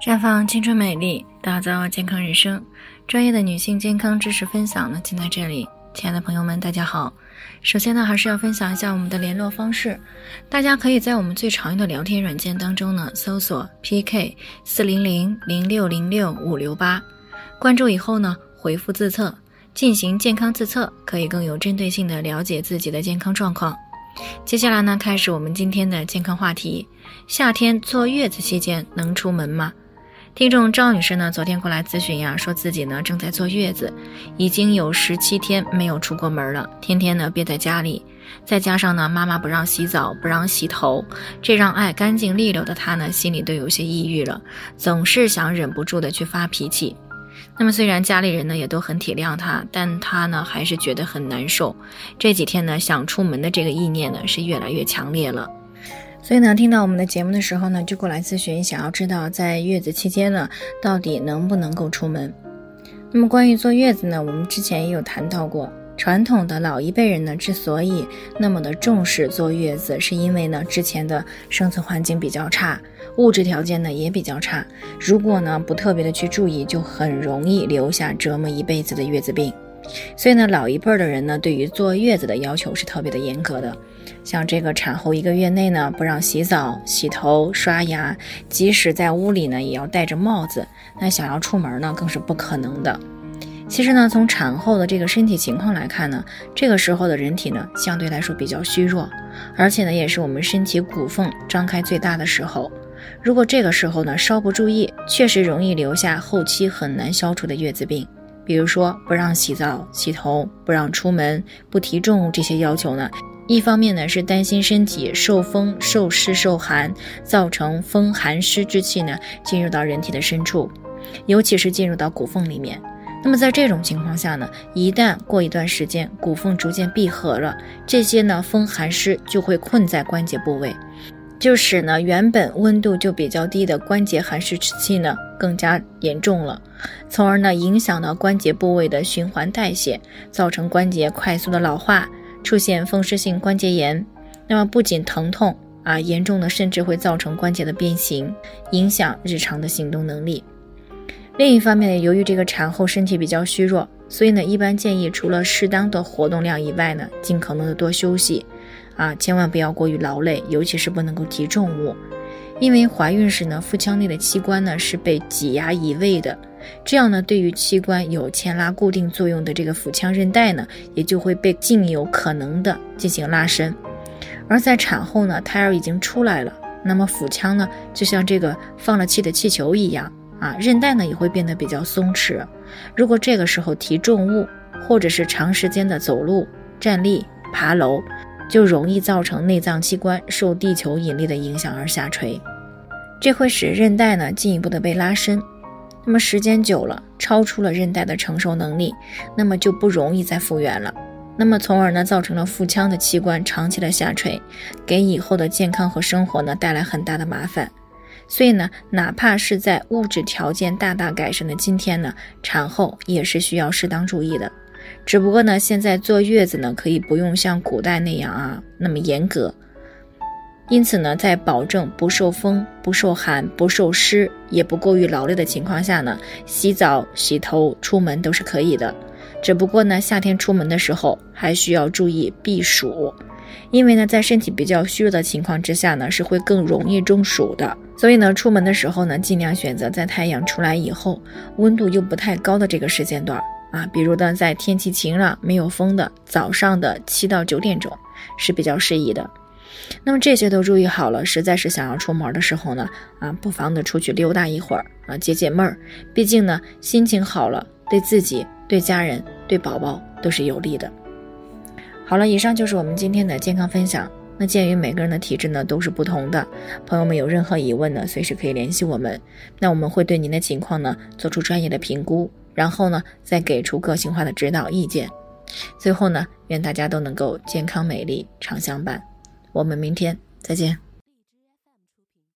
绽放青春美丽，打造健康人生。专业的女性健康知识分享呢，就在这里。亲爱的朋友们，大家好。首先呢，还是要分享一下我们的联络方式。大家可以在我们最常用的聊天软件当中呢，搜索 PK 四零零零六零六五六八，关注以后呢，回复自测进行健康自测，可以更有针对性的了解自己的健康状况。接下来呢，开始我们今天的健康话题：夏天坐月子期间能出门吗？听众赵女士呢，昨天过来咨询呀，说自己呢正在坐月子，已经有十七天没有出过门了，天天呢憋在家里，再加上呢妈妈不让洗澡，不让洗头，这让爱干净利落的她呢心里都有些抑郁了，总是想忍不住的去发脾气。那么虽然家里人呢也都很体谅她，但她呢还是觉得很难受。这几天呢想出门的这个意念呢是越来越强烈了。所以呢，听到我们的节目的时候呢，就过来咨询，想要知道在月子期间呢，到底能不能够出门。那么关于坐月子呢，我们之前也有谈到过，传统的老一辈人呢，之所以那么的重视坐月子，是因为呢，之前的生存环境比较差，物质条件呢也比较差，如果呢不特别的去注意，就很容易留下折磨一辈子的月子病。所以呢，老一辈的人呢，对于坐月子的要求是特别的严格的。像这个产后一个月内呢，不让洗澡、洗头、刷牙，即使在屋里呢，也要戴着帽子。那想要出门呢，更是不可能的。其实呢，从产后的这个身体情况来看呢，这个时候的人体呢，相对来说比较虚弱，而且呢，也是我们身体骨缝张开最大的时候。如果这个时候呢，稍不注意，确实容易留下后期很难消除的月子病。比如说不让洗澡、洗头，不让出门，不提重物这些要求呢，一方面呢是担心身体受风、受湿、受寒，造成风寒湿之气呢进入到人体的深处，尤其是进入到骨缝里面。那么在这种情况下呢，一旦过一段时间骨缝逐渐闭合了，这些呢风寒湿就会困在关节部位。就使呢原本温度就比较低的关节寒湿之气呢更加严重了，从而呢影响到关节部位的循环代谢，造成关节快速的老化，出现风湿性关节炎。那么不仅疼痛啊，严重的甚至会造成关节的变形，影响日常的行动能力。另一方面，由于这个产后身体比较虚弱，所以呢一般建议除了适当的活动量以外呢，尽可能的多休息。啊，千万不要过于劳累，尤其是不能够提重物，因为怀孕时呢，腹腔内的器官呢是被挤压移位的，这样呢，对于器官有牵拉固定作用的这个腹腔韧带呢，也就会被尽有可能的进行拉伸。而在产后呢，胎儿已经出来了，那么腹腔呢，就像这个放了气的气球一样啊，韧带呢也会变得比较松弛。如果这个时候提重物，或者是长时间的走路、站立、爬楼。就容易造成内脏器官受地球引力的影响而下垂，这会使韧带呢进一步的被拉伸，那么时间久了，超出了韧带的承受能力，那么就不容易再复原了，那么从而呢造成了腹腔的器官长期的下垂，给以后的健康和生活呢带来很大的麻烦，所以呢，哪怕是在物质条件大大改善的今天呢，产后也是需要适当注意的。只不过呢，现在坐月子呢，可以不用像古代那样啊那么严格。因此呢，在保证不受风、不受寒、不受湿，也不过于劳累的情况下呢，洗澡、洗头、出门都是可以的。只不过呢，夏天出门的时候还需要注意避暑，因为呢，在身体比较虚弱的情况之下呢，是会更容易中暑的。所以呢，出门的时候呢，尽量选择在太阳出来以后，温度又不太高的这个时间段。啊，比如呢，在天气晴朗、没有风的早上的七到九点钟是比较适宜的。那么这些都注意好了，实在是想要出门的时候呢，啊，不妨的出去溜达一会儿啊，解解闷儿。毕竟呢，心情好了，对自己、对家人、对宝宝都是有利的。好了，以上就是我们今天的健康分享。那鉴于每个人的体质呢都是不同的，朋友们有任何疑问呢，随时可以联系我们。那我们会对您的情况呢做出专业的评估。然后呢，再给出个性化的指导意见。最后呢，愿大家都能够健康美丽常相伴。我们明天再见。